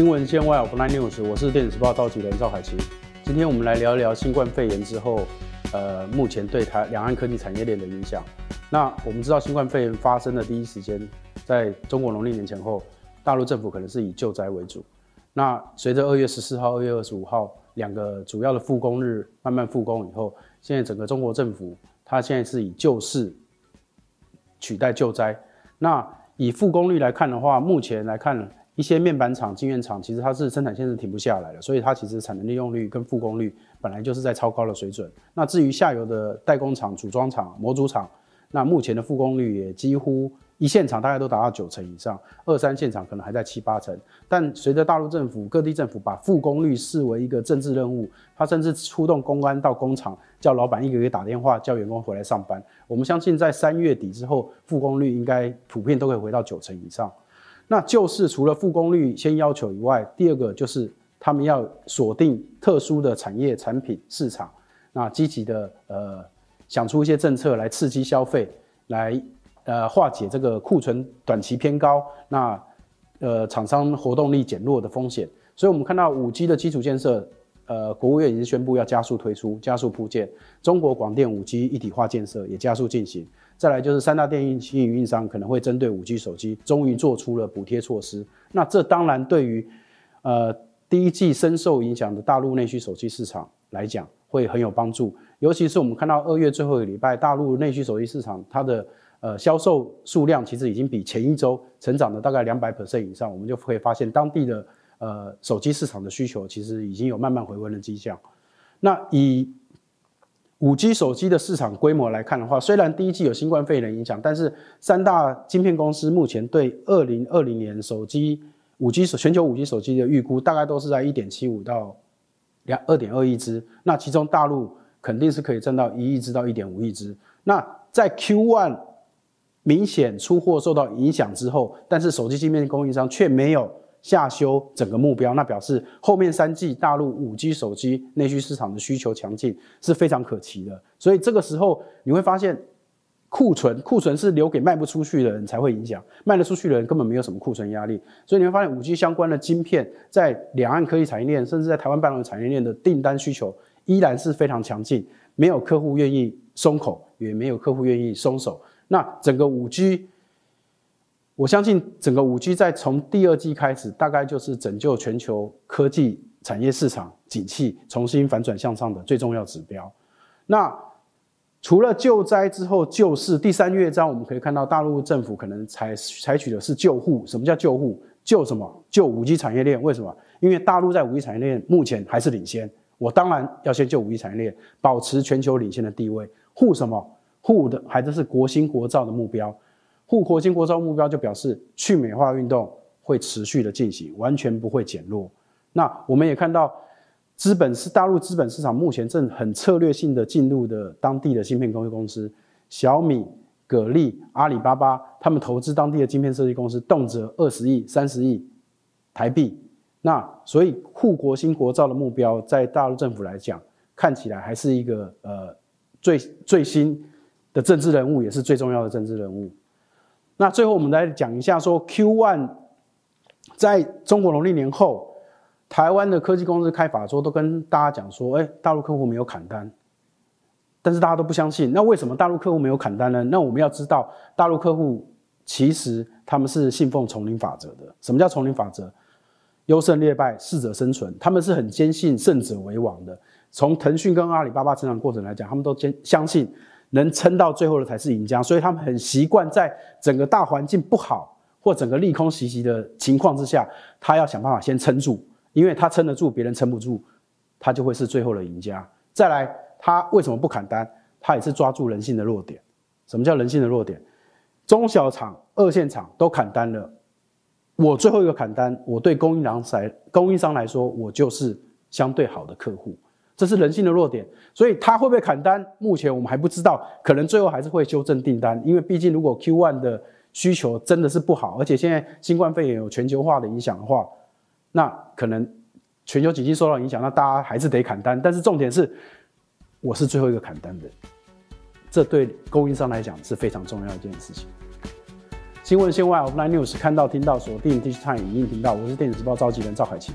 新闻线外 of Nine News，我是电子时报召集人赵海琪。今天我们来聊一聊新冠肺炎之后，呃，目前对台两岸科技产业链的影响。那我们知道新冠肺炎发生的第一时间，在中国农历年前后，大陆政府可能是以救灾为主。那随着二月十四号、二月二十五号两个主要的复工日慢慢复工以后，现在整个中国政府它现在是以救市取代救灾。那以复工率来看的话，目前来看。一些面板厂、晶圆厂，其实它是生产线是停不下来的，所以它其实产能利用率跟复工率本来就是在超高的水准。那至于下游的代工厂、组装厂、模组厂，那目前的复工率也几乎一线厂大概都达到九成以上，二三线厂可能还在七八成。但随着大陆政府、各地政府把复工率视为一个政治任务，他甚至出动公安到工厂，叫老板一个月打电话叫员工回来上班。我们相信在三月底之后，复工率应该普遍都可以回到九成以上。那就是除了复工率先要求以外，第二个就是他们要锁定特殊的产业产品市场，那积极的呃想出一些政策来刺激消费，来呃化解这个库存短期偏高，那呃厂商活动力减弱的风险。所以我们看到五 G 的基础建设，呃国务院已经宣布要加速推出、加速铺建，中国广电五 G 一体化建设也加速进行。再来就是三大电信运营商可能会针对五 G 手机，终于做出了补贴措施。那这当然对于，呃，第一季深受影响的大陆内需手机市场来讲，会很有帮助。尤其是我们看到二月最后一个礼拜，大陆内需手机市场它的呃销售数量其实已经比前一周成长了大概两百 percent 以上，我们就可以发现当地的呃手机市场的需求其实已经有慢慢回温的迹象。那以五 G 手机的市场规模来看的话，虽然第一季有新冠肺炎的影响，但是三大晶片公司目前对二零二零年手机五 G 手全球五 G 手机的预估，大概都是在一点七五到两二点二亿只。那其中大陆肯定是可以挣到一亿只到一点五亿只。那在 Q one 明显出货受到影响之后，但是手机晶片供应商却没有。下修整个目标，那表示后面三季大陆五 G 手机内需市场的需求强劲是非常可期的。所以这个时候你会发现，库存库存是留给卖不出去的人才会影响，卖得出去的人根本没有什么库存压力。所以你会发现五 G 相关的晶片在两岸科技产业链，甚至在台湾半导体产业链的订单需求依然是非常强劲，没有客户愿意松口，也没有客户愿意松手。那整个五 G。我相信整个五 G 在从第二季开始，大概就是拯救全球科技产业市场景气重新反转向上的最重要指标。那除了救灾之后救市，第三乐章我们可以看到，大陆政府可能采采取的是救护。什么叫救护？救什么？救五 G 产业链？为什么？因为大陆在五 G 产业链目前还是领先，我当然要先救五 G 产业链，保持全球领先的地位。护什么？护的还是是国兴国造的目标。护国兴国造目标就表示去美化运动会持续的进行，完全不会减弱。那我们也看到，资本是大陆资本市场目前正很策略性的进入的当地的芯片工业公司，小米、格力、阿里巴巴，他们投资当地的晶片设计公司，动辄二十亿、三十亿台币。那所以护国兴国造的目标，在大陆政府来讲，看起来还是一个呃最最新的政治人物，也是最重要的政治人物。那最后我们来讲一下，说 Q one 在中国农历年后，台湾的科技公司开法说都跟大家讲说，哎，大陆客户没有砍单，但是大家都不相信。那为什么大陆客户没有砍单呢？那我们要知道，大陆客户其实他们是信奉丛林法则的。什么叫丛林法则？优胜劣败，适者生存。他们是很坚信胜者为王的。从腾讯跟阿里巴巴成长过程来讲，他们都坚相信。能撑到最后的才是赢家，所以他们很习惯在整个大环境不好或整个利空袭击的情况之下，他要想办法先撑住，因为他撑得住，别人撑不住，他就会是最后的赢家。再来，他为什么不砍单？他也是抓住人性的弱点。什么叫人性的弱点？中小厂、二线厂都砍单了，我最后一个砍单，我对供应商来供应商来说，我就是相对好的客户。这是人性的弱点，所以他会不会砍单？目前我们还不知道，可能最后还是会修正订单，因为毕竟如果 Q one 的需求真的是不好，而且现在新冠肺炎有全球化的影响的话，那可能全球经济受到影响，那大家还是得砍单。但是重点是，我是最后一个砍单的，这对供应商来讲是非常重要的一件事情。新闻线外 Offline News 看到听到锁定 Digital 影音频道，我是电子时报召集人赵海琪。